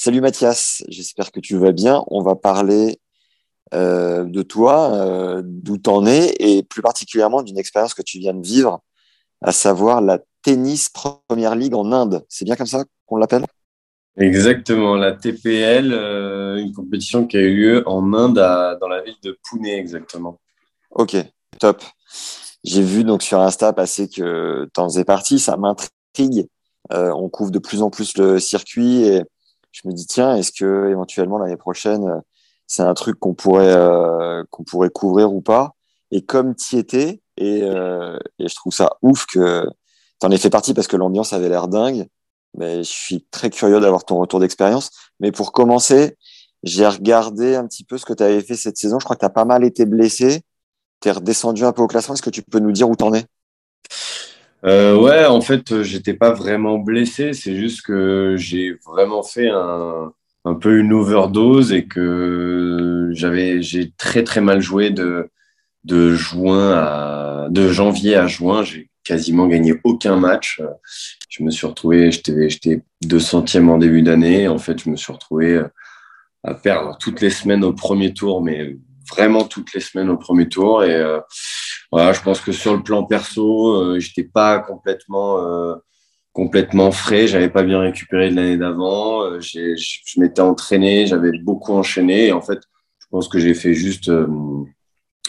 Salut Mathias, j'espère que tu vas bien. On va parler euh, de toi, euh, d'où t'en es, et plus particulièrement d'une expérience que tu viens de vivre, à savoir la Tennis Première Ligue en Inde. C'est bien comme ça qu'on l'appelle? Exactement, la TPL, euh, une compétition qui a eu lieu en Inde, dans la ville de Pune, exactement. Ok, top. J'ai vu donc sur Insta passer que tu en faisais partie, ça m'intrigue. Euh, on couvre de plus en plus le circuit et je me dis tiens, est-ce que éventuellement l'année prochaine c'est un truc qu'on pourrait euh, qu'on pourrait couvrir ou pas? Et comme tu étais et, et je trouve ça ouf que tu en aies fait partie parce que l'ambiance avait l'air dingue mais je suis très curieux d'avoir ton retour d'expérience. Mais pour commencer, j'ai regardé un petit peu ce que tu avais fait cette saison. Je crois que tu as pas mal été blessé. Tu es redescendu un peu au classement. Est-ce que tu peux nous dire où tu en es? Euh, Ouais, en fait, j'étais pas vraiment blessé. C'est juste que j'ai vraiment fait un, un, peu une overdose et que j'avais, j'ai très très mal joué de, de juin à, de janvier à juin. J'ai quasiment gagné aucun match. Je me suis retrouvé, j'étais 200e en début d'année. En fait, je me suis retrouvé à perdre toutes les semaines au premier tour, mais vraiment toutes les semaines au premier tour. Et euh, voilà, je pense que sur le plan perso, euh, j'étais pas complètement euh, complètement frais. J'avais pas bien récupéré de l'année d'avant. Euh, je m'étais entraîné, j'avais beaucoup enchaîné. Et en fait, je pense que j'ai fait juste,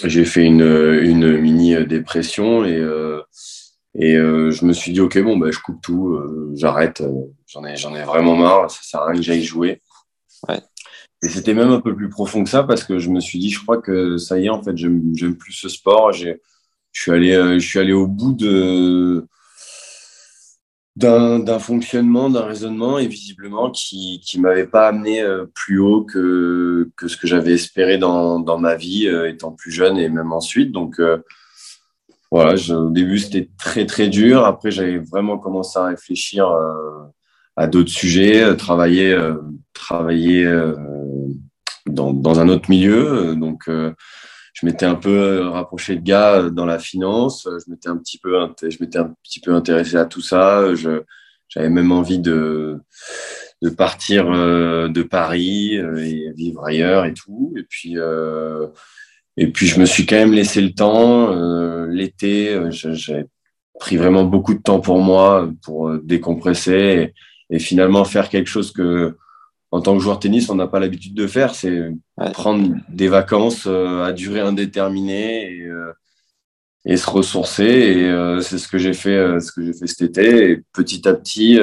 j'ai fait une, une mini dépression et et euh, je me suis dit, OK, bon, bah, je coupe tout, euh, j'arrête, euh, j'en ai, j'en ai vraiment marre, ça sert à rien que j'aille jouer. Ouais. Et c'était même un peu plus profond que ça parce que je me suis dit, je crois que ça y est, en fait, j'aime, plus ce sport. Je suis allé, je suis allé au bout d'un, fonctionnement, d'un raisonnement et visiblement qui qui m'avait pas amené plus haut que que ce que j'avais espéré dans dans ma vie étant plus jeune et même ensuite. Donc voilà, au début, c'était très, très dur. Après, j'avais vraiment commencé à réfléchir euh, à d'autres sujets, euh, travailler, euh, travailler dans, un autre milieu. Donc, je m'étais un peu rapproché de gars dans la finance. Je m'étais un petit peu, je m'étais un petit peu intéressé à tout ça. j'avais même envie de, de partir de Paris et vivre ailleurs et tout. Et puis, et puis, je me suis quand même laissé le temps. Euh, l'été, euh, j'ai pris vraiment beaucoup de temps pour moi, pour euh, décompresser et, finalement faire quelque chose que, en tant que joueur de tennis, on n'a pas l'habitude de faire. C'est prendre des vacances à durée indéterminée et, et se ressourcer. Et c'est ce que j'ai fait, ce que j'ai fait cet été. Et petit à petit,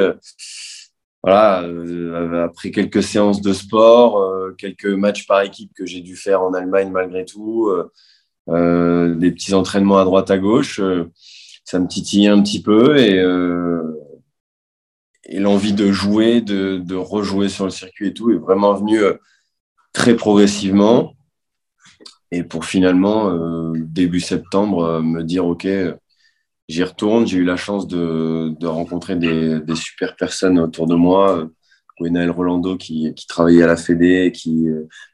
voilà, euh, après quelques séances de sport, euh, quelques matchs par équipe que j'ai dû faire en Allemagne malgré tout, euh, des petits entraînements à droite à gauche, ça me titillait un petit peu et, et l'envie de jouer, de, de, rejouer sur le circuit et tout est vraiment venu très progressivement. Et pour finalement, début septembre, me dire, OK, j'y retourne. J'ai eu la chance de, de rencontrer des, des, super personnes autour de moi. Gwenaël Rolando qui, qui travaillait à la Fédé, qui,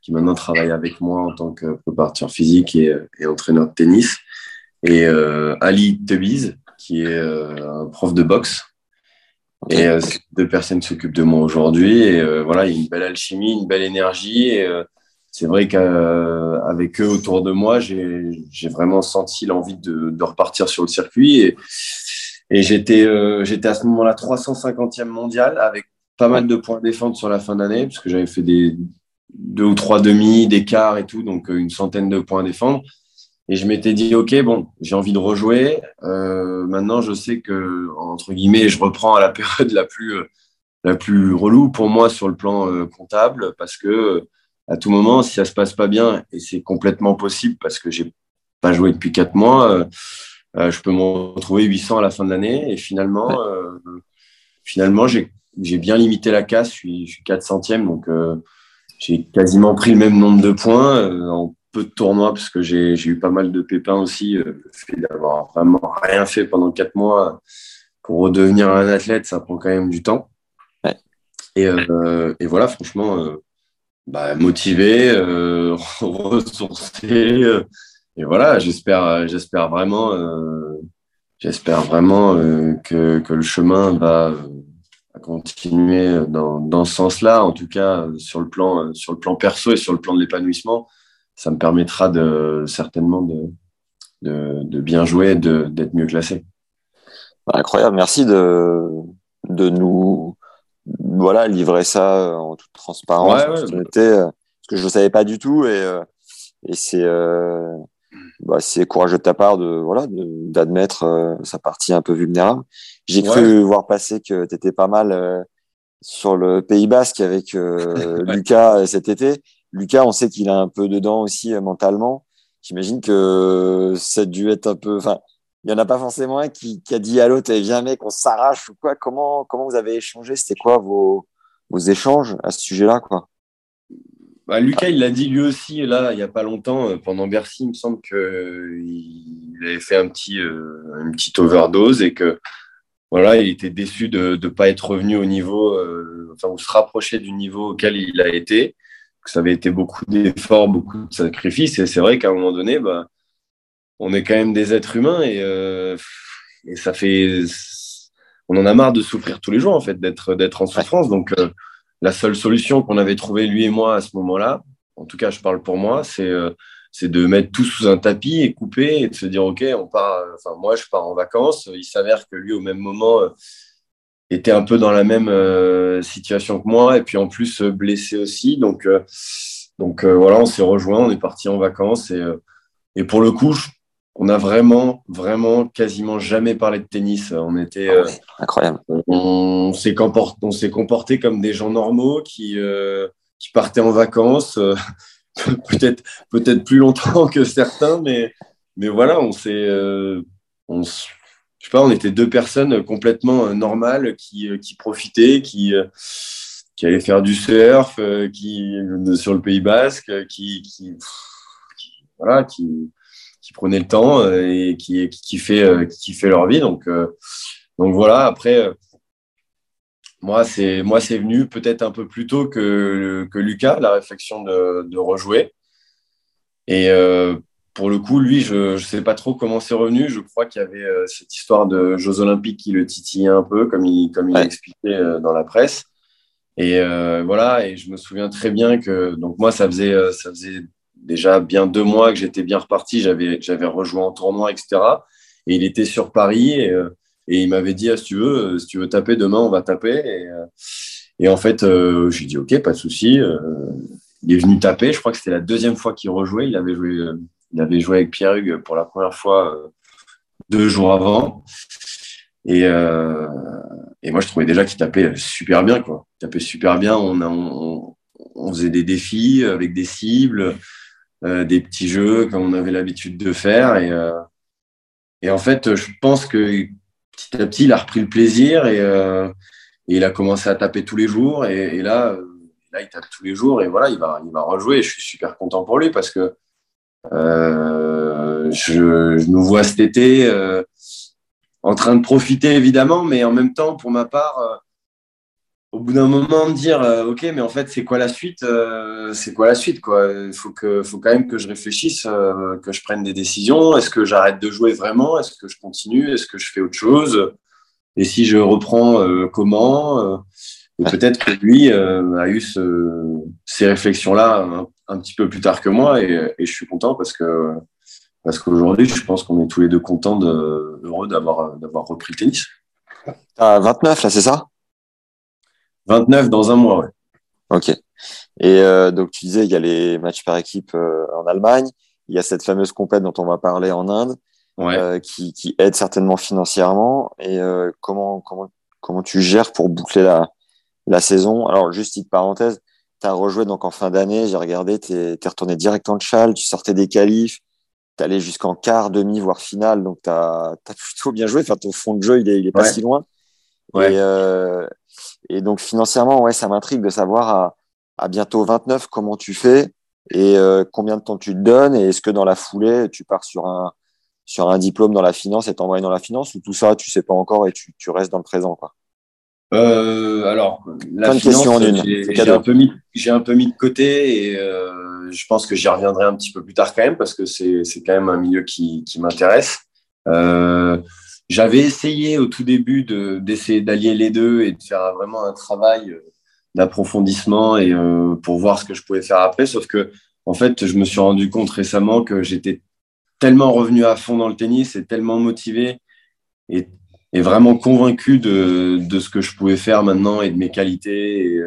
qui maintenant travaille avec moi en tant que préparateur physique et, et entraîneur de tennis. Et euh, Ali Tebiz, qui est euh, un prof de boxe. Et euh, deux personnes s'occupent de moi aujourd'hui. Et euh, voilà, il y a une belle alchimie, une belle énergie. Et euh, c'est vrai qu'avec eux autour de moi, j'ai vraiment senti l'envie de, de, repartir sur le circuit. Et, et j'étais euh, à ce moment-là 350e mondial avec pas mal de points défendre sur la fin d'année, puisque j'avais fait des deux ou trois demi, des quarts et tout, donc une centaine de points à défendre. Et je m'étais dit, OK, bon, j'ai envie de rejouer. Euh, maintenant, je sais que, entre guillemets, je reprends à la période la plus, la plus relou pour moi sur le plan euh, comptable, parce que à tout moment, si ça se passe pas bien, et c'est complètement possible parce que j'ai pas joué depuis quatre mois, euh, euh je peux me retrouver 800 à la fin de l'année. Et finalement, euh, finalement, j'ai bien limité la casse. Je suis, je suis 4 centièmes, donc j'ai quasiment pris le même nombre de points en peu de tournois parce que j'ai eu pas mal de pépins aussi. le fait d'avoir vraiment rien fait pendant 4 mois pour redevenir un athlète, ça prend quand même du temps. Et, et, voilà, franchement, bah, motivé, euh, ressourcé. Euh, et voilà, j'espère, j'espère vraiment, euh, j'espère vraiment que, que, le chemin va continuer dans, dans ce sens-là. En tout cas, sur le plan, sur le plan perso et sur le plan de l'épanouissement, ça me permettra de certainement de, de, de bien jouer, d'être mieux classé. Incroyable, merci de, de nous voilà, livrer ça euh, en toute transparence, en toute honnêteté, euh, parce que je ne savais pas du tout et, euh, et c'est bah, c'est courageux de ta part de voilà d'admettre sa partie un peu vulnérable. J'ai cru voir passer que tu étais pas mal sur le Pays Basque avec Lucas cet été. Lucas, on sait qu'il a un peu dedans aussi mentalement. J'imagine que ça a dû être un peu. Enfin, il n'y en a pas forcément un qui, a dit à l'autre, eh, viens mec, on s'arrache ou quoi. Comment, comment vous avez échangé? C'était quoi vos, vos échanges à ce sujet-là quoi? Bah, Lucas, il l'a dit lui aussi, là, il n'y a pas longtemps, euh, pendant Bercy, il me semble qu'il avait fait un petit, euh, une petite overdose et que voilà, il était déçu de ne pas être revenu au niveau, euh, enfin, ou se rapprocher du niveau auquel il a été, que ça avait été beaucoup d'efforts, beaucoup de sacrifices. Et c'est vrai qu'à un moment donné, bah, on est quand même des êtres humains et, euh, ça fait. On en a marre de souffrir tous les jours, en fait, d'être, d'être en souffrance. Donc, euh, la seule solution qu'on avait trouvée, lui et moi, à ce moment-là, en tout cas, je parle pour moi, c'est, euh, c'est de mettre tout sous un tapis et couper et de se dire, OK, on part. Enfin, moi, je pars en vacances. Il s'avère que lui, au même moment, était un peu dans la même situation que moi et puis en plus blessé aussi. Donc, donc voilà, on s'est rejoint, on est parti en vacances et, et pour le coup, on a vraiment, vraiment quasiment jamais parlé de tennis. On était euh, incroyable. On, s'est comporté, comporté comme des gens normaux qui, euh, qui partaient en vacances, euh, peut-être, peut-être plus longtemps que certains, mais, mais voilà, on s'est, on, je sais pas, on était deux personnes complètement normales qui, qui profitaient, qui, qui allaient faire du surf, qui sur le Pays Basque, qui, qui, voilà, qui qui prenaient le temps euh, et qui, qui, fait, euh, qui fait leur vie. Donc, euh, donc voilà, après, moi, c'est moi c'est venu peut-être un peu plus tôt que, que Lucas, la réflexion de, de rejouer. Et pour le coup, lui, je ne sais pas trop comment c'est revenu. Je crois qu'il y avait cette histoire de Jeux Olympiques qui le titillait un peu, comme il, comme il a expliqué dans la presse. Et voilà, et je me souviens très bien que donc moi, ça faisait, ça faisait déjà bien deux mois que j'étais bien reparti, j'avais, j'avais rejoint en tournoi, etc. Et il était sur Paris et, euh, et il m'avait dit, ah, si tu veux, euh, si tu veux taper demain, on va taper. Et, euh, et en fait, j'ai dit, OK, pas de souci. il est venu taper. Je crois que c'était la deuxième fois qu'il rejouait. Il avait joué, il avait joué avec Pierre Hugues pour la première fois deux jours avant. Et, et moi, je trouvais déjà qu'il tapait super bien. Quoi. Il tapait super bien. On, on, faisait des défis avec des cibles. Euh, des petits jeux comme on avait l'habitude de faire. Et, euh, et en fait, je pense que petit à petit, il a repris le plaisir et, euh, et il a commencé à taper tous les jours. Et, là, là, il tape tous les jours et voilà, il va, il va rejouer. je suis super content pour lui parce que je, je, nous vois cet été en train de profiter évidemment, mais en même temps, pour ma part, au bout d'un moment me dire euh, ok mais en fait c'est quoi la suite euh, c'est quoi la suite quoi? Il faut faut quand même que je réfléchisse euh, que je prenne des décisions. Est-ce que j'arrête de jouer vraiment? Est-ce que je continue? Est-ce que je fais autre chose? Et si je reprends comment peut-être que lui a eu ces réflexions là un, petit peu plus tard que moi et, et je suis content parce que parce qu'aujourd'hui je pense qu'on est tous les deux contents de, heureux d'avoir d'avoir repris le tennis à 29 là c'est ça? 29 dans un mois, ouais. Ok. Et euh, donc, tu disais, il y a les matchs par équipe euh, en Allemagne, il y a cette fameuse compète dont on va parler en Inde, euh, qui, qui, aide certainement financièrement. Et comment, comment, comment tu gères pour boucler la, la saison? Alors, juste petite parenthèse, tu as rejoué donc en fin d'année, j'ai regardé, tu es, retourné direct en Tchal, tu sortais des qualifs, tu allé jusqu'en quart, demi, voire finale, donc tu as, plutôt bien joué. Enfin, ton fond de jeu, il est, il est pas si loin. Et, euh, et, donc financièrement, ouais, ça m'intrigue de savoir à, à, bientôt 29 comment tu fais et euh, combien de temps tu te donnes et est-ce que dans la foulée tu pars sur un sur un diplôme dans la finance et t'envoies dans la finance ou tout ça tu sais pas encore et tu, tu restes dans le présent quoi. Euh, alors, la finance, j'ai un peu mis, j'ai un peu mis de côté et euh, je pense que j'y reviendrai un petit peu plus tard quand même parce que c'est, quand même un milieu qui, qui m'intéresse. Euh, j'avais essayé au tout début de, d'essayer d'allier les deux et de faire vraiment un travail euh, d'approfondissement et pour voir ce que je pouvais faire après. Sauf que, en fait, je me suis rendu compte récemment que j'étais tellement revenu à fond dans le tennis et tellement motivé et et vraiment convaincu de, de, ce que je pouvais faire maintenant et de mes qualités et,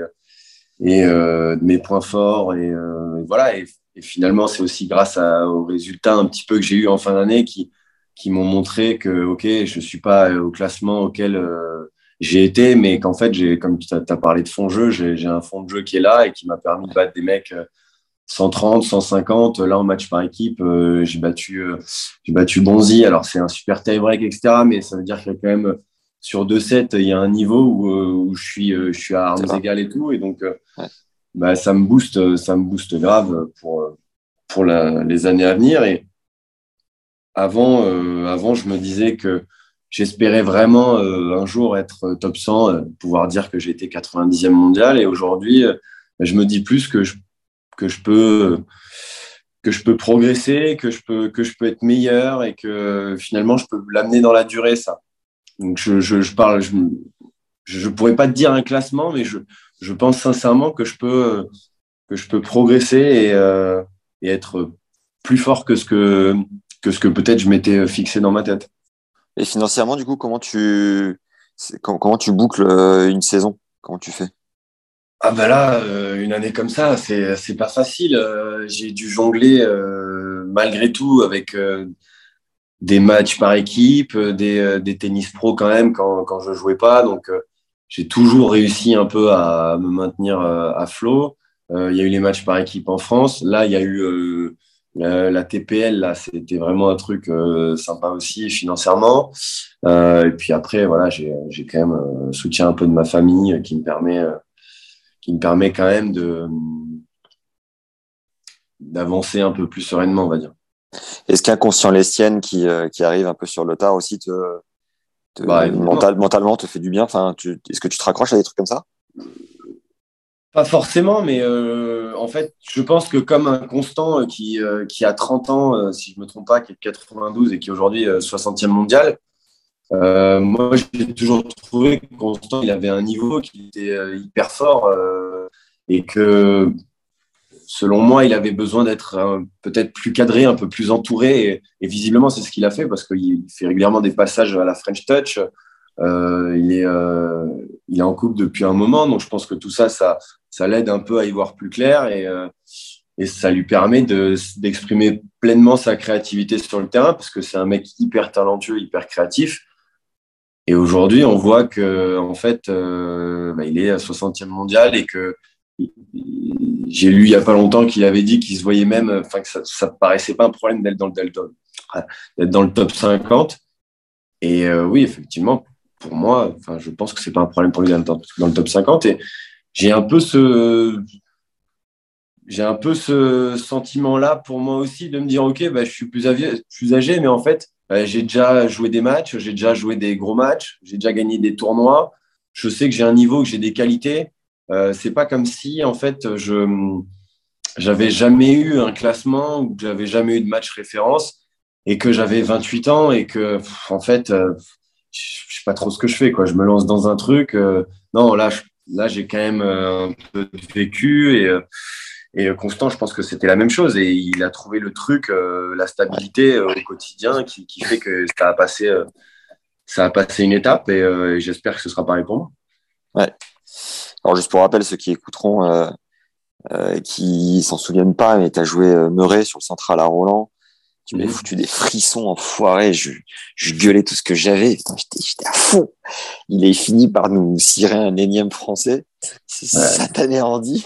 et euh, de mes points forts. Et, euh, voilà. Et, finalement, c'est aussi grâce aux résultats un petit peu que j'ai eu en fin d'année qui, qui m'ont montré que, OK, je suis pas au classement auquel euh, j'ai été, mais qu'en fait, j'ai, comme tu as, parlé de fond de jeu, j'ai, un fond de jeu qui est là et qui m'a permis de battre des mecs 130, 150. Là, en match par équipe, euh, j'ai battu, euh, j'ai battu Bonzi. Alors, c'est un super tie-break, etc. Mais ça veut dire qu'il y a quand même, sur 2-7, il y a un niveau où, euh, où je, suis, je suis à armes égales et tout. Et donc, bah, ça, me booste, ça me booste grave pour, pour la, les années à venir. Et avant, avant je me disais que j'espérais vraiment un jour être top 100, pouvoir dire que j'étais 90e mondial. Et aujourd'hui, je me dis plus que je que je peux que je peux progresser, que je peux que je peux être meilleur et que finalement je peux l'amener dans la durée ça. Donc je, je, parle je, je pourrais pas te dire un classement mais je, je pense sincèrement que je peux que je peux progresser et, euh, et être plus fort que ce que que ce que peut-être je m'étais fixé dans ma tête. Et financièrement du coup comment tu comment tu boucles euh, une saison? Comment tu fais? Ah ben là, euh, une année comme ça, c'est c'est pas facile. Euh, j'ai dû jongler euh, malgré tout avec des matchs par équipe, des, des tennis pro quand même quand, quand je jouais pas. Donc j'ai toujours réussi un peu à me maintenir à flot. Il y a eu les matchs par équipe en France. Là, il y a eu la, la, TPL. Là, c'était vraiment un truc sympa aussi financièrement. et puis après, voilà, j'ai j'ai quand même soutien un peu de ma famille qui me permet qui me permet quand même de d'avancer un peu plus sereinement, on va dire. Est-ce qu'inconscient Lestienne qui, euh, qui arrive un peu sur le tard aussi te, bah, mentalement te fait du bien? Enfin, Est-ce que tu te raccroches à des trucs comme ça? Pas forcément, mais euh, en fait, je pense que comme un constant euh, qui, qui a 30 ans, si je ne me trompe pas, qui est 92 et qui est aujourd'hui 60e mondial, euh, moi, j'ai toujours trouvé que Constant, il avait un niveau qui était euh, hyper fort euh, et que, selon moi, il avait besoin d'être peut-être plus cadré, un peu plus entouré. Et, visiblement, c'est ce qu'il a fait parce qu'il fait régulièrement des passages à la French Touch. il, est, il est en couple depuis un moment, donc je pense que tout ça, ça, ça l'aide un peu à y voir plus clair et, et ça lui permet d'exprimer pleinement sa créativité sur le terrain parce que c'est un mec hyper talentueux, hyper créatif. Et aujourd'hui, on voit que en fait, euh, bah, il est à 60e mondial et que j'ai lu il y a pas longtemps qu'il avait dit qu'il se voyait même, enfin que ça, ça paraissait pas un problème d'être dans le d'être dans le top 50. Et euh, oui, effectivement, pour moi, enfin, je pense que c'est pas un problème pour lui d'être dans le top 50. Et j'ai un peu ce j'ai un peu ce sentiment-là pour moi aussi de me dire, OK, bah, je suis plus âgé mais en fait, euh, j'ai déjà joué des matchs, j'ai déjà joué des gros matchs, j'ai déjà gagné des tournois. Je sais que j'ai un niveau, que j'ai des qualités. Euh, c'est pas comme si, en fait, je j'avais jamais eu un classement ou que j'avais jamais eu de match référence et que j'avais 28 ans et que, en fait, euh, je sais pas trop ce que je fais. Quoi. Je me lance dans un truc. Euh, non, là, là, j'ai quand même un peu vécu et et euh, Constant, je pense que c'était la même chose. Et il a trouvé le truc, euh, la stabilité euh, au quotidien qui, qui, fait que ça a passé, ça a passé une étape. Et, j'espère que ce sera pareil pour moi. Ouais. Alors, juste pour rappel, ceux qui écouteront, qui s'en souviennent pas, mais tu as joué Meuret sur le central à Roland. Tu m'as foutu des frissons enfoirés. Je, je gueulais tout ce que j'avais. J'étais à fond. Il est fini par nous cirer un énième français. C'est ouais. satané Andy.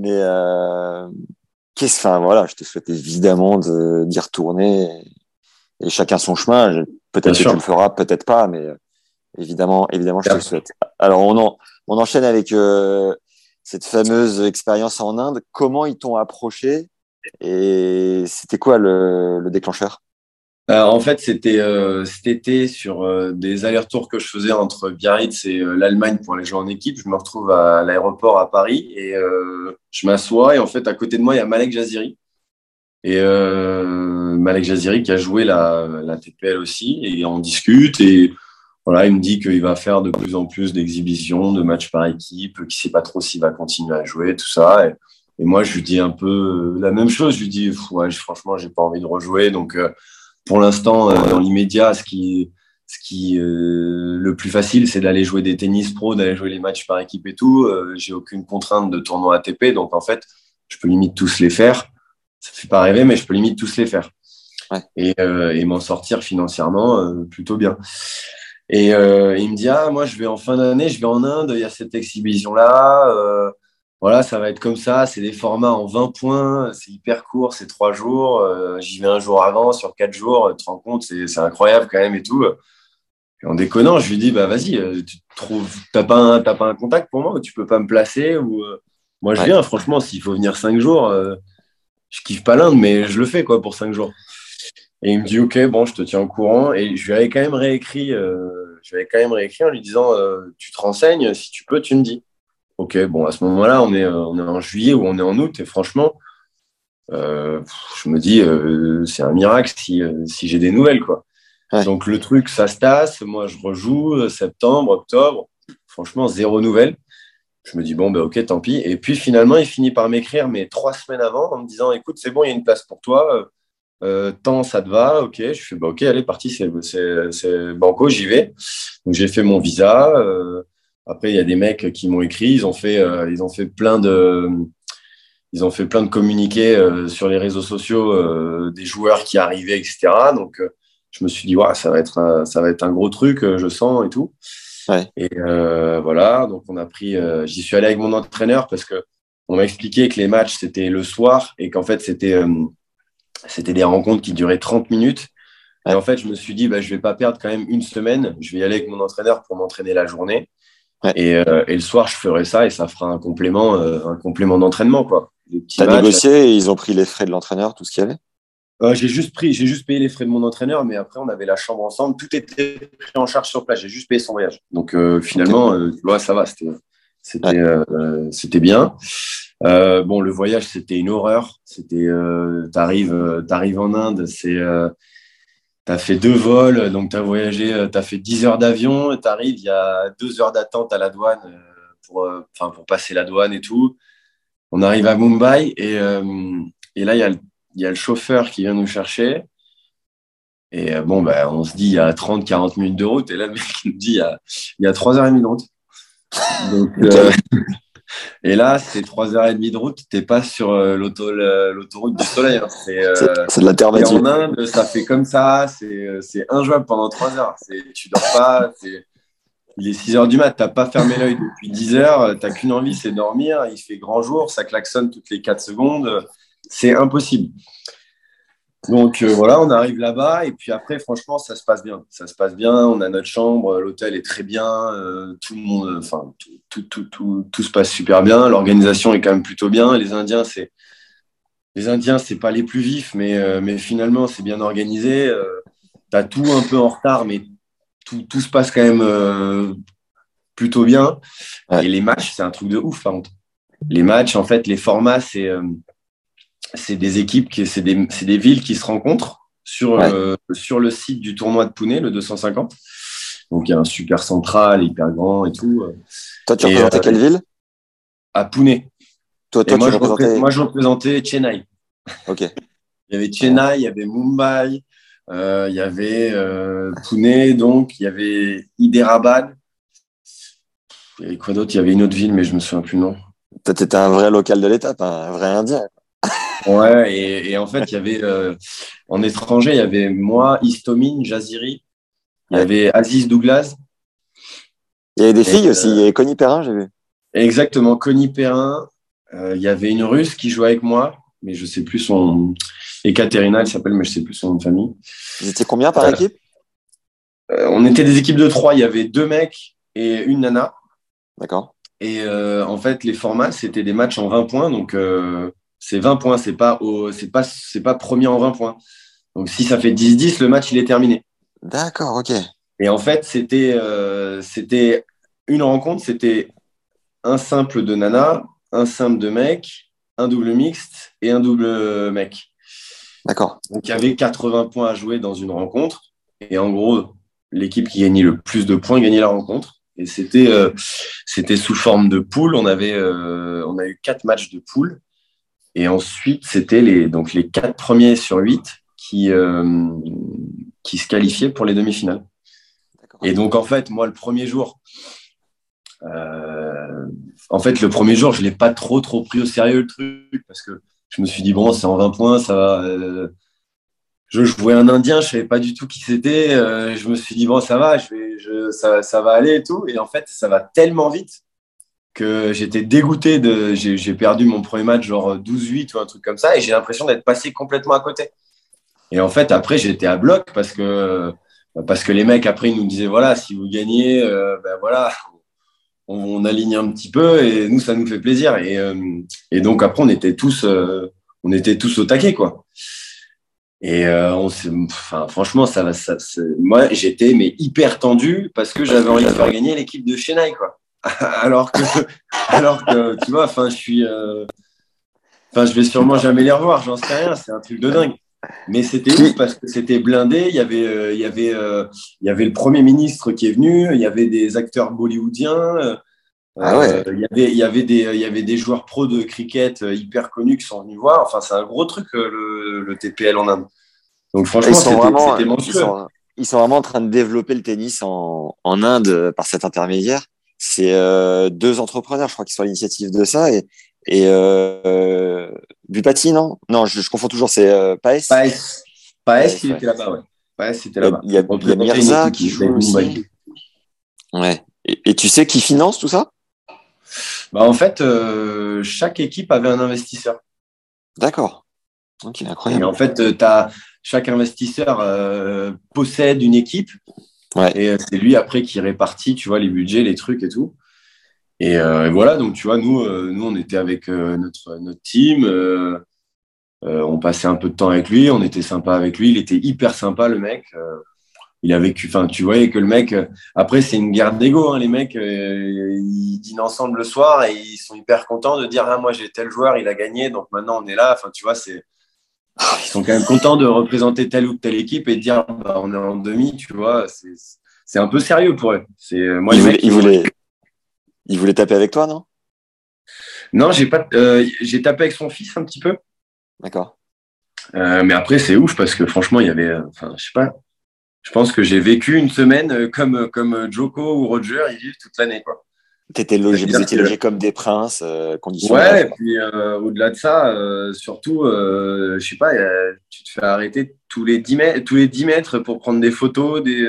Mais euh, qu'est-ce, enfin voilà, je te souhaite évidemment d'y retourner et, chacun son chemin. Peut-être que tu le feras, peut-être pas, mais Évidemment, évidemment, je te le souhaite. Alors, on, on enchaîne avec cette fameuse expérience en Inde. Comment ils t'ont approché et c'était quoi le, déclencheur? Euh, En fait, c'était euh, cet été sur euh, des allers-retours que je faisais entre Biarritz et l'Allemagne pour aller jouer en équipe. Je me retrouve à l'aéroport à Paris et je m'assois et en fait, à côté de moi, il y a Malek Jaziri. Et Malek Jaziri qui a joué la, TPL aussi et on discute et voilà, il me dit qu'il va faire de plus en plus d'exhibitions, de matchs par équipe, qu'il ne sait pas trop s'il va continuer à jouer, tout ça. Et, moi, je lui dis un peu la même chose. Je lui dis, ouais, franchement, j'ai pas envie de rejouer. Donc, pour l'instant, euh, dans l'immédiat, ce qui, ce qui euh, le plus facile, c'est d'aller jouer des tennis pro, d'aller jouer les matchs par équipe et tout. j'ai aucune contrainte de tournoi ATP, donc en fait, je peux limite tous les faire. Ça fait pas rêver, mais je peux limite tous les faire. Et, et m'en sortir financièrement plutôt bien. Et euh, il me dit Ah, moi, je vais en fin d'année, je vais en Inde, il y a cette exhibition-là. Euh, voilà, ça va être comme ça. C'est des formats en 20 points, c'est hyper court, c'est trois jours. Euh, j'y vais un jour avant, sur quatre jours. Tu te rends compte, c'est incroyable quand même et tout. Et en déconnant, je lui dis Bah, vas-y, tu trouves, t'as pas, un, pas un contact pour moi ou tu peux pas me placer ou, Moi, je viens, franchement, s'il faut venir cinq jours, je kiffe pas l'Inde, mais je le fais quoi pour cinq jours. Et il me dit, OK, bon, je te tiens au courant. Et je lui avais quand même réécrit, euh, je lui avais quand même réécrit en lui disant, euh, tu te renseignes, si tu peux, tu me dis. OK, bon, à ce moment-là, on est, euh, on est en juillet ou on est en août. Et franchement, je me dis, c'est un miracle si, si j'ai des nouvelles, quoi. Donc, le truc, ça se tasse. Moi, je rejoue septembre, octobre. Franchement, zéro nouvelle. Je me dis, bon, ben, OK, tant pis. Et puis, finalement, il finit par m'écrire, mais trois semaines avant, en me disant, écoute, c'est bon, il y a une place pour toi euh, tant ça te va, ok. Je fais bah, ok, allez, parti, c'est banco, j'y vais. Donc j'ai fait mon visa. Euh, après, il y a des mecs qui m'ont écrit, ils ont fait, euh, ils ont fait plein de, ils ont fait plein de communiqués euh, sur les réseaux sociaux euh, des joueurs qui arrivaient, etc. Donc je me suis dit ouais, ça va être, un, ça va être un gros truc, je sens et tout. Ouais. Et voilà, donc on a pris, j'y suis allé avec mon entraîneur parce que on m'a expliqué que les matchs c'était le soir et qu'en fait c'était c'était des rencontres qui duraient 30 minutes. Et en fait, je me suis dit, bah, je ne vais pas perdre quand même une semaine. Je vais y aller avec mon entraîneur pour m'entraîner la journée. Et, euh, et, le soir, je ferai ça et ça fera un complément, euh, un complément d'entraînement. Tu as négocié et ils ont pris les frais de l'entraîneur, tout ce qu'il y avait? Euh, J'ai juste, pris, j'ai juste payé les frais de mon entraîneur, mais après, on avait la chambre ensemble. Tout était pris en charge sur place. J'ai juste payé son voyage. Donc, finalement, ça va. C'était, c'était, c'était bien. Euh, bon, le voyage, c'était une horreur. C'était, euh, t'arrives, euh, t'arrives en Inde, c'est, euh, t'as fait deux vols, donc t'as voyagé, t'as fait 10 heures d'avion, t'arrives, il y a deux heures d'attente à la douane pour, enfin, pour passer la douane et tout. On arrive à Mumbai et, et là, il y, a le, y a le chauffeur qui vient nous chercher. Et bon, ben, on se dit, il y a 30, 40 minutes de route. Et là, le mec nous dit, il y a, il y a 3h30 de route. Donc, et là, c'est 3h30 de route, t'es pas sur euh, l'autoroute du soleil. Hein. Euh, c'est de la terre En Inde, ça fait comme ça, c'est euh, injouable pendant 3 heures. Tu dors pas, il est 6 h du mat, t'as pas fermé l'œil depuis 10 heures, t'as qu'une envie, c'est dormir. Il fait grand jour, ça klaxonne toutes les 4 secondes. C'est impossible. Donc euh, voilà, on arrive là-bas et puis après, franchement, ça se passe bien. Ça se passe bien. On a notre chambre, l'hôtel est très bien, euh, tout le monde, enfin tout, tout, tout, tout, se passe super bien. L'organisation est quand même plutôt bien. Les Indiens, c'est les Indiens, c'est pas les plus vifs, mais euh, mais finalement, c'est bien organisé. tu as tout un peu en retard, mais tout, tout se passe quand même plutôt bien. Et les matchs, c'est un truc de ouf, par contre. Les matchs, en fait, les formats, c'est c'est des équipes, qui, c'est des, des, villes qui se rencontrent sur, euh, sur le site du tournoi de Pune, le 250. Donc il y a un super central, hyper grand et tout. Toi, tu représentais euh, quelle ville? À Pune. Toi, toi, moi, je représentais... moi, je représentais Chennai. Ok. il y avait Chennai, il y avait Mumbai, euh, il y avait Pune, donc il y avait Hyderabad. Il y avait quoi d'autre? Il y avait une autre ville, mais je me souviens plus. Toi, tu étais un vrai local de l'étape, un vrai Indien. Ouais, et, en fait, il y avait euh, en étranger, il y avait moi, Istomine, Jaziri, il y avait Aziz Douglas. Il y avait des filles aussi, il y avait Connie Perrin, j'ai vu. Exactement, Connie Perrin. Euh, il y avait une russe qui jouait avec moi, mais je sais plus son. Ekaterina, elle s'appelle, mais je sais plus son nom de famille. Vous étiez combien par euh, équipe? on était des équipes de trois. Il y avait deux mecs et une nana. D'accord. Et en fait, les formats, c'était des matchs en 20 points. Donc, c'est 20 points. C'est pas, c'est pas, c'est pas premier en 20 points. Donc, si ça fait 10-10, le match, il est terminé. D'accord, ok. Et en fait, c'était, c'était une rencontre, c'était un simple de nana, un simple de mec, un double mixte et un double mec. D'accord. Donc il y avait 80 points à jouer dans une rencontre. Et en gros, l'équipe qui gagnait le plus de points gagnait la rencontre. Et c'était euh, c'était sous forme de poule. On avait euh, on a eu quatre matchs de poule. Et ensuite, c'était les donc les quatre premiers sur huit qui euh, qui se qualifiaient pour les demi-finales. Et donc en fait, moi le premier jour, en fait le premier jour, je l'ai pas trop trop pris au sérieux le truc parce que je me suis dit, bon, c'est en 20 points, ça va. Euh, je jouais un Indien, je savais pas du tout qui c'était. Euh, je me suis dit, bon, ça va, je vais, je, ça, ça, va aller et tout. Et en fait, ça va tellement vite que j'étais dégoûté. de J'ai perdu mon premier match, genre 12-8 ou un truc comme ça. Et j'ai l'impression d'être passé complètement à côté. Et en fait, après, j'étais à bloc parce que, parce que les mecs, après, ils nous disaient, voilà, si vous gagnez, euh, ben voilà, on, aligne un petit peu et nous, ça nous fait plaisir. Et, euh, et donc, après, on était tous, euh, on était tous au taquet, quoi. Et euh, enfin, franchement, ça va. Ça, moi, j'étais mais hyper tendu parce que j'avais envie de faire gagner l'équipe de Chennai, quoi. alors que, alors que, tu vois, enfin, je suis, enfin, je vais sûrement jamais les revoir. J'en sais rien. C'est un truc de dingue. Mais c'était ouf parce que c'était blindé. Il y avait, euh, il y avait, euh, il y avait le premier ministre qui est venu. Il y avait des acteurs bollywoodiens. Euh, ah ouais. il y avait, il y avait des, il y avait des joueurs pros de cricket hyper connus qui sont venus voir. Enfin, c'est un gros truc le, le, TPL en Inde. Donc franchement, c'était vraiment, ils sont, ils sont, vraiment en train de développer le tennis en, en Inde par cet intermédiaire. C'est deux entrepreneurs, je crois, qui sont à l'initiative de ça et, et euh, Bupati, non? Non, je, confonds toujours, c'est euh, Paes Paes, Paes, il était là-bas, ouais. Paes, c'était là-bas. Il y a, il y a Mirza qui joue aussi. Ouais. Et, tu sais qui finance tout ça? Bah, En fait, euh, chaque équipe avait un investisseur. D'accord. Ok, incroyable. Et en fait, euh, as, chaque investisseur euh, possède une équipe. Et c'est lui après qui répartit, tu vois, les budgets, les trucs et tout. Euh, et, voilà, donc tu vois, nous, euh, nous on était avec euh, notre, notre team, on passait un peu de temps avec lui, on était sympa avec lui, il était hyper sympa le mec. il a vécu, enfin, tu voyais que le mec, après c'est une guerre d'ego, hein, les mecs, ils dînent ensemble le soir et ils sont hyper contents de dire, ah, moi j'ai tel joueur, il a gagné, donc maintenant on est là. Enfin, tu vois, c'est ils sont quand même contents de représenter telle ou telle équipe et de dire bah, on est en demi, tu vois, c'est un peu sérieux pour eux. C'est moi ils voulaient, il voulait taper avec toi, non? Non, j'ai pas. Euh, j'ai tapé avec son fils un petit peu. D'accord. Euh, mais après, c'est ouf parce que franchement, il y avait. Euh, enfin, je sais pas. Je pense que j'ai vécu une semaine comme, comme Joko ou Roger, ils vivent toute l'année, quoi. Étais logé, vous étiez logés comme des princes, conditionnels. Ouais, et puis au-delà de ça, surtout, je sais pas, tu te fais arrêter tous les 10 mètres, tous les 10 mètres pour prendre des photos, des,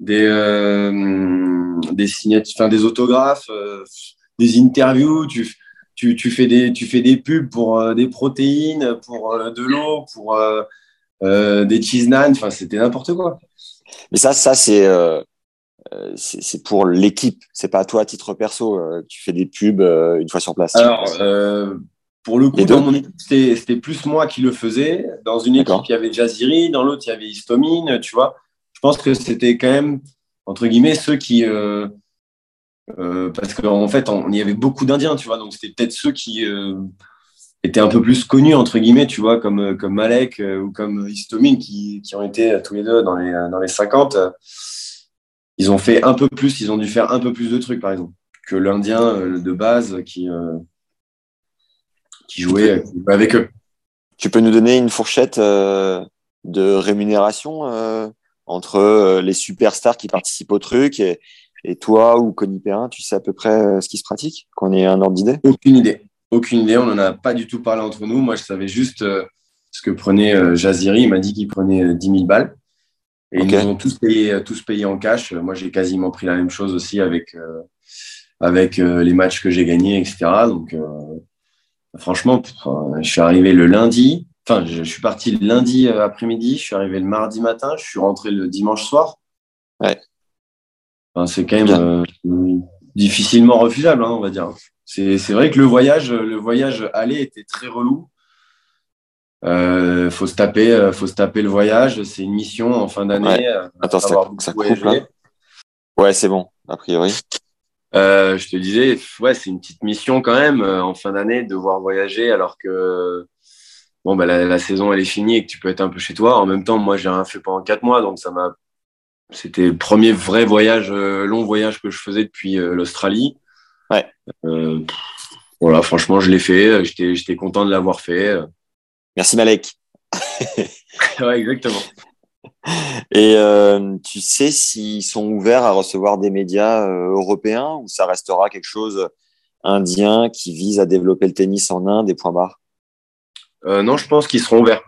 des, euh, des signatures, enfin, des autographes, euh, des interviews. Tu, tu, tu, fais des, tu fais des pubs pour euh, des protéines, pour de l'eau, pour des cheese naan. Enfin, c'était n'importe quoi. Mais ça, ça c'est c'est pour l'équipe. C'est pas à toi à titre perso. tu fais des pubs une fois sur place. Alors, pour le coup, dans mon équipe, c'était plus moi qui le faisais. Dans une équipe, il y avait Jaziri, dans l'autre, il y avait Histomine, tu vois je pense que c'était quand même, entre guillemets, ceux qui. Euh, euh, parce qu'en fait, on, il y avait beaucoup d'Indiens, tu vois, donc c'était peut-être ceux qui euh, étaient un peu plus connus, entre guillemets, tu vois, comme, comme Malek ou comme Histomine, qui, qui, ont été tous les deux dans les, dans les 50. Ils ont fait un peu plus, ils ont dû faire un peu plus de trucs, par exemple, que l'Indien de base qui, qui, jouait, avec eux. Tu peux nous donner une fourchette de rémunération entre euh, les superstars qui participent au truc et, toi ou Connie Perrin, tu sais à peu près euh, ce qui se pratique, qu'on ait un ordre d'idée? Aucune idée. Aucune idée. On n'en a pas du tout parlé entre nous. Moi, je savais juste euh, ce que prenait Jaziri. Il m'a dit qu'il prenait 10 000 balles. Et ils nous ont tous payé, tous payé en cash. Moi, j'ai quasiment pris la même chose aussi avec, avec les matchs que j'ai gagnés, etc. Donc, franchement, je suis arrivé le lundi. Enfin, je, suis parti le lundi euh, après-midi, je suis arrivé le mardi matin, je suis rentré le dimanche soir. Ouais. c'est quand même difficilement refusable, hein, on va dire. C'est vrai que le voyage, le voyage aller était très relou. Euh, faut se taper, euh, faut se taper le voyage. C'est une mission en fin d'année. Euh, Attends, ça, ça coupe là. Ouais, c'est bon, a priori. Euh, je te disais, ouais, c'est une petite mission quand même en fin d'année de devoir voyager alors que bon, bah, la, saison elle est finie et que tu peux être un peu chez toi. En même temps, moi, j'ai rien fait pendant quatre mois, donc ça m'a. C'était le premier vrai voyage, long voyage que je faisais depuis l'Australie. Ouais. voilà, franchement, je l'ai fait. J'étais content de l'avoir fait. Merci Malek. ouais, exactement. Et euh, tu sais s'ils sont ouverts à recevoir des médias euh, européens ou ça restera quelque chose indien qui vise à développer le tennis en Inde et point barre euh, Non, je pense qu'ils seront ouverts.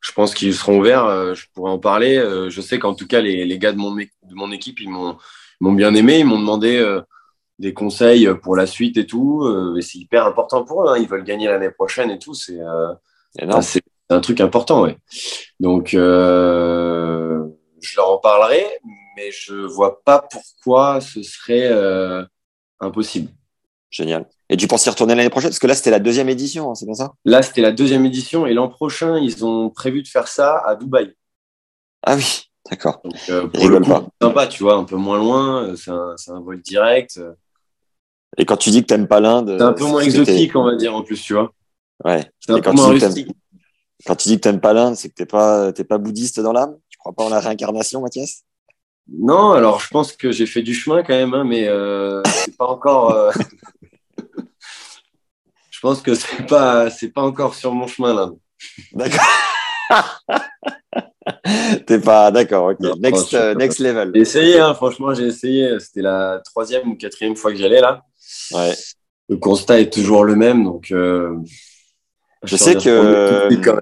Je pense qu'ils seront ouverts. je pourrais en parler. je sais qu'en tout cas, les, les, gars de mon, de mon équipe, ils m'ont bien aimé. Ils m'ont demandé des conseils pour la suite et tout. et c'est hyper important pour eux. Hein. Ils veulent gagner l'année prochaine et tout. C'est c'est un truc important, oui. Donc, euh, je leur en parlerai, mais je vois pas pourquoi ce serait euh, impossible. Génial. Et tu penses y retourner l'année prochaine? Parce que là, c'était la deuxième édition, hein, c'est bien ça? Là, c'était la deuxième édition et l'an prochain, ils ont prévu de faire ça à Dubaï. Ah oui, d'accord. Donc, euh, pour le coup, sympa, tu vois, un peu moins loin, c'est un, un, vol direct. Et quand tu dis que tu n'aimes pas l'Inde. C'est un peu moins exotique, on va dire, en plus, tu vois. Ouais. quand, tu quand, tu dis que tu n'aimes pas l'Inde, c'est que tu n'es pas, pas bouddhiste dans l'âme? Tu crois pas en la réincarnation, Mathias? Non, alors je pense que j'ai fait du chemin quand même, hein, mais euh, c'est pas encore. Euh, je pense que c'est pas, c'est pas encore sur mon chemin là. D'accord. T'es pas d'accord, ok. next, euh, next level. J'ai essayé, hein, franchement, j'ai essayé. C'était la troisième ou quatrième fois que j'allais là. Ouais. Le constat est toujours le même, donc. Euh, je sais que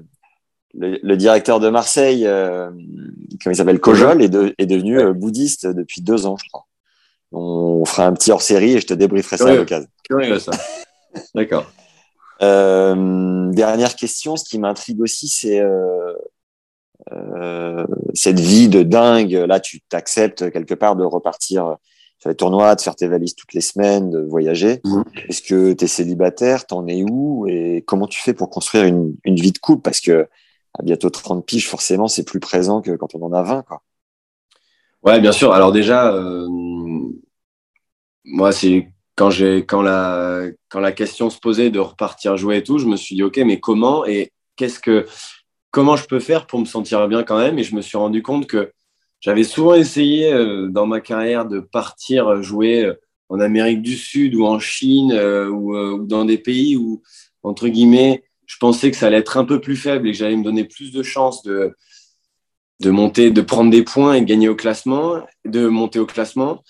le, directeur de Marseille, euh, il s'appelle Kojol, est, est devenu euh, bouddhiste depuis deux ans, je crois. On fera un petit hors-série et je te débrieferai ça à l'occasion. ça. D'accord. Euh, dernière question, ce qui m'intrigue aussi, c'est cette vie de dingue. Là, tu t'acceptes quelque part de repartir faire les tournois, de faire tes valises toutes les semaines, de voyager. Mhm. Est-ce que tu es célibataire? T'en es où? Et comment tu fais pour construire une, vie de couple? Parce que à bientôt 30 piges, forcément, c'est plus présent que quand on en a 20. Quoi. Ouais, bien sûr. Alors déjà, euh, moi, c'est quand j'ai quand la quand la question se posait de repartir jouer et tout, je me suis dit ok, mais comment et qu'est-ce que comment je peux faire pour me sentir bien quand même? Et je me suis rendu compte que j'avais souvent essayé euh, dans ma carrière de partir jouer euh, en Amérique du Sud ou en Chine euh, ou, dans des pays où, entre guillemets, je pensais que ça allait être un peu plus faible et que j'allais me donner plus de chances de, monter, de prendre des points et gagner au classement, de monter au classement.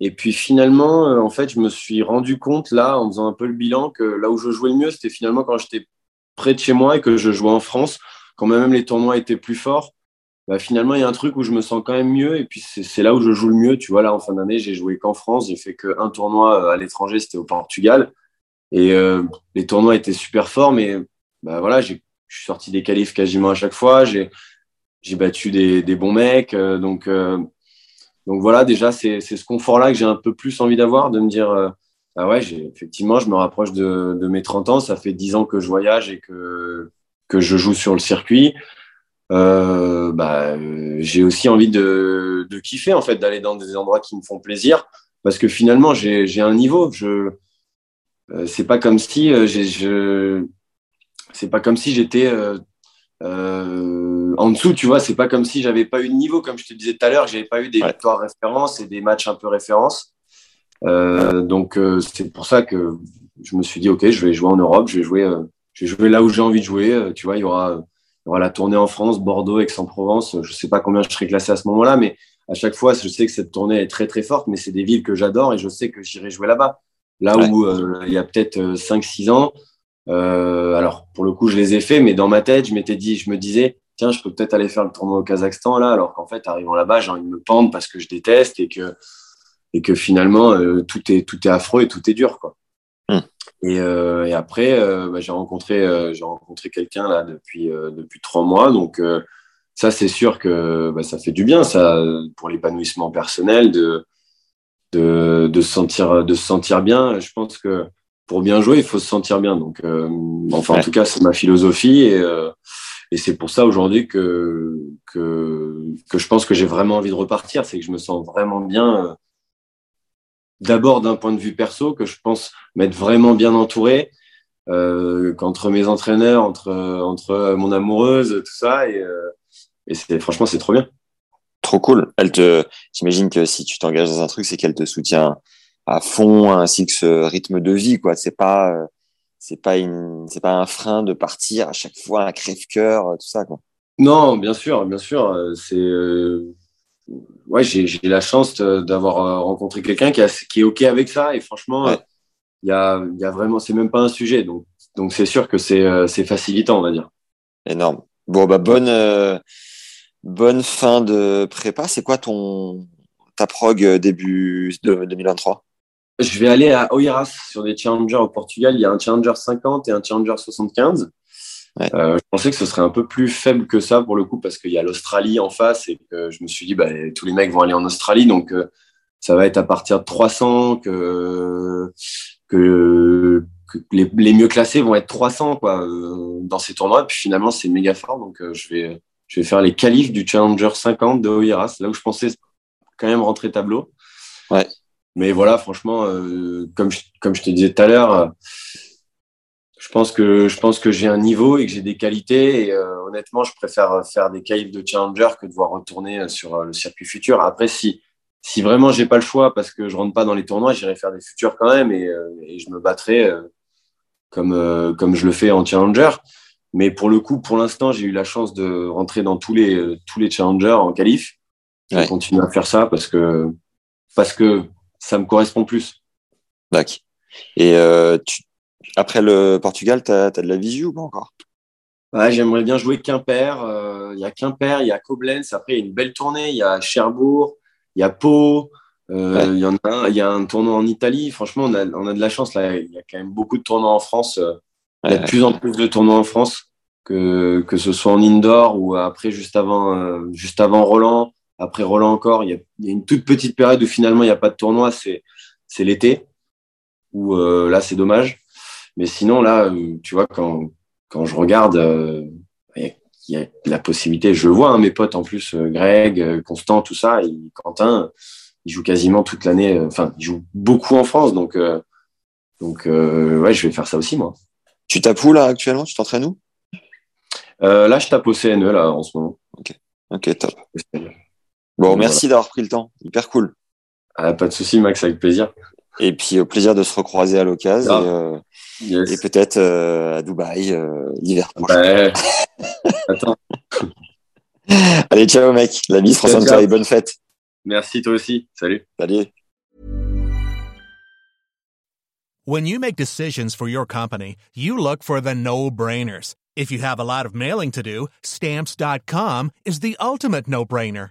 Et puis finalement, en fait, je me suis rendu compte là, en faisant un peu le bilan, que là où je jouais le mieux, c'était finalement quand j'étais près de chez moi et que je jouais en France, quand même les tournois étaient plus forts bah, finalement, il y a un truc où je me sens quand même mieux. Et puis, c'est là où je joue le mieux. Tu vois, là, en fin d'année, j'ai joué qu'en France. J'ai fait qu'un tournoi euh, à l'étranger, c'était au Portugal. Et euh, les tournois étaient super forts. Mais bah, voilà, je suis sorti des qualifs quasiment à chaque fois. J'ai battu des, des, bons mecs. Euh, donc, donc voilà, déjà, c'est ce confort-là que j'ai un peu plus envie d'avoir, de me dire, ah ouais, effectivement, je me rapproche de, de, mes 30 ans. Ça fait 10 ans que je voyage et que, que je joue sur le circuit. Euh, bah, j'ai aussi envie de, de, kiffer, en fait, d'aller dans des endroits qui me font plaisir. Parce que finalement, j'ai un niveau. Je, euh, c'est pas comme si euh, je, c'est pas comme si j'étais euh, euh, en dessous, tu vois. C'est pas comme si j'avais pas eu de niveau, comme je te disais tout à l'heure, j'avais pas eu des victoires références et des matchs un peu références. donc c'est pour ça que je me suis dit ok, je vais jouer en Europe, je vais jouer, je vais jouer là où j'ai envie de jouer. tu vois, il y aura voilà, tournée en France, Bordeaux, Aix-en-Provence. Je ne sais pas combien je serai classé à ce moment-là, mais à chaque fois, je sais que cette tournée est très très forte, mais c'est des villes que j'adore et je sais que j'irai jouer là-bas. Là, où euh, il y a peut-être 5-6 euh, ans, euh, alors pour le coup, je les ai fait, mais dans ma tête, je m'étais dit, je me disais, tiens, je peux peut-être aller faire le tournoi au Kazakhstan là, alors qu'en fait, arrivant là-bas, j'ai envie de me pendre parce que je déteste et que, et que finalement, tout, est, tout est affreux et tout est dur. Quoi. Hmm. Euh, et, après, euh, bah, j'ai rencontré, euh, j'ai rencontré quelqu'un là depuis depuis trois mois, donc ça, c'est sûr que bah, ça fait du bien, ça, pour l'épanouissement personnel, de, de, de, se sentir, de se sentir bien. Je pense que pour bien jouer, il faut se sentir bien. Donc, euh, enfin, en tout cas, c'est ma philosophie et, euh, et c'est pour ça aujourd'hui que, que, que je pense que j'ai vraiment envie de repartir. C'est que je me sens vraiment bien. Euh, d'abord d'un point de vue perso, que je pense m'être vraiment bien entouré, euh, qu'entre mes entraîneurs, entre, entre mon amoureuse, tout ça. Et, euh, et c'est, franchement, c'est trop bien. Trop cool. Elle te, j'imagine que si tu t'engages dans un truc, c'est qu'elle te soutient à fond, ainsi que ce rythme de vie, quoi. C'est pas, euh, c'est pas une, c'est pas un frein de partir à chaque fois, un crève-cœur, tout ça, quoi. Non, bien sûr, bien sûr. C'est, euh, ouais, j'ai, j'ai la chance d'avoir rencontré quelqu'un qui, qui est OK avec ça. Et franchement, il ouais. y, a, y a vraiment, c'est même pas un sujet. Donc, donc c'est sûr que c'est, c'est facilitant, on va dire. Énorme. Bon, bah, bonne, euh, bonne fin de prépa. C'est quoi ton, ta prog début de 2023 Je vais aller à Oeiras sur des challengers au Portugal. Il y a un challenger 50 et un challenger 75. Ouais. Euh, je pensais que ce serait un peu plus faible que ça pour le coup parce qu'il y a l'Australie en face et que je me suis dit bah, tous les mecs vont aller en Australie donc euh, ça va être à partir de 300 que, que, que les, les, mieux classés vont être 300 quoi, euh, dans ces tournois. Puis finalement c'est méga fort donc je, vais, je vais faire les qualifs du Challenger 50 de Oiras là où je pensais quand même rentrer tableau. Ouais. Mais voilà franchement comme, je, comme je te disais tout à l'heure je pense que je pense que j'ai un niveau et que j'ai des qualités et euh, honnêtement je préfère faire des qualifs de challenger que de voir retourner sur le circuit futur. Après si si vraiment j'ai pas le choix parce que je rentre pas dans les tournois j'irai faire des futurs quand même et, euh, et je me battrai euh, comme euh, comme je le fais en challenger. Mais pour le coup pour l'instant j'ai eu la chance de rentrer dans tous les tous les challengers en qualif. Je vais continuer à faire ça parce que parce que ça me correspond plus. D'accord. Et tu après le Portugal, tu as, as, de la visu ou pas encore ouais, J'aimerais bien jouer Quimper. Il euh, y a Quimper, il y a Koblenz. Après, il y a une belle tournée. Il y a Cherbourg, il y a Pau. Euh, il ouais. y en a un, il y a un tournoi en Italie. Franchement, on a, on a de la chance. Là. Il y a quand même beaucoup de tournois en France. Euh, il y a de plus en plus de tournois en France, que, que ce soit en indoor ou après, juste avant, euh, juste avant Roland. Après Roland encore, il y, a, il y a une toute petite période où finalement, il n'y a pas de tournoi. C'est l'été, où là, c'est dommage. Mais sinon, là, tu vois, quand, quand je regarde, euh, il y a la possibilité, je vois, hein, mes potes en plus, euh, Greg, Constant, tout ça, et Quentin, ils jouent quasiment toute l'année, enfin, ils jouent beaucoup en France, donc, euh, donc ouais, je vais faire ça aussi, moi. Tu tapes où, là, actuellement? Tu t'entraînes où? Là, je tape au CNE, là, en ce moment. Ok, ok, top. Bon, merci voilà. d'avoir pris le temps, hyper cool. Ah, pas de souci, Max, avec plaisir. Et puis au plaisir de se recroiser à l'occasion ah. et, euh, yes. et peut-être euh, à Dubaï euh, l'hiver prochain. Ouais. Attends. Allez, ciao mec. La mise, François toi et bonne fête. Merci toi aussi. Salut. Salut. When you make decisions for your company, you look for the no-brainers. If you have a lot of mailing to do, stamps.com is the ultimate no-brainer.